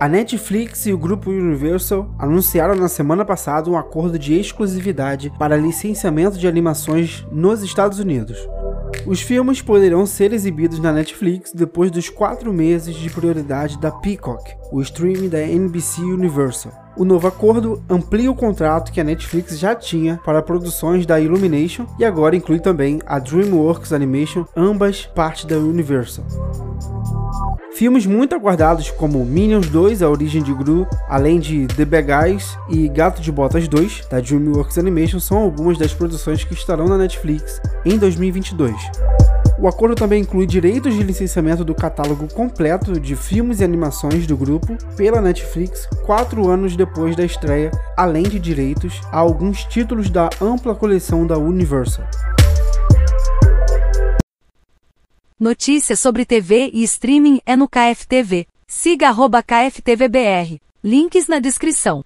A Netflix e o grupo Universal anunciaram na semana passada um acordo de exclusividade para licenciamento de animações nos Estados Unidos. Os filmes poderão ser exibidos na Netflix depois dos quatro meses de prioridade da Peacock, o streaming da NBC Universal. O novo acordo amplia o contrato que a Netflix já tinha para produções da Illumination e agora inclui também a DreamWorks Animation, ambas parte da Universal. Filmes muito aguardados como Minions 2, A Origem de Gru, além de The Bad Guys e Gato de Botas 2, da DreamWorks Animation, são algumas das produções que estarão na Netflix em 2022. O acordo também inclui direitos de licenciamento do catálogo completo de filmes e animações do grupo pela Netflix quatro anos depois da estreia, além de direitos a alguns títulos da ampla coleção da Universal. Notícias sobre TV e streaming é no KFTV. Siga arroba KFTVBR. Links na descrição.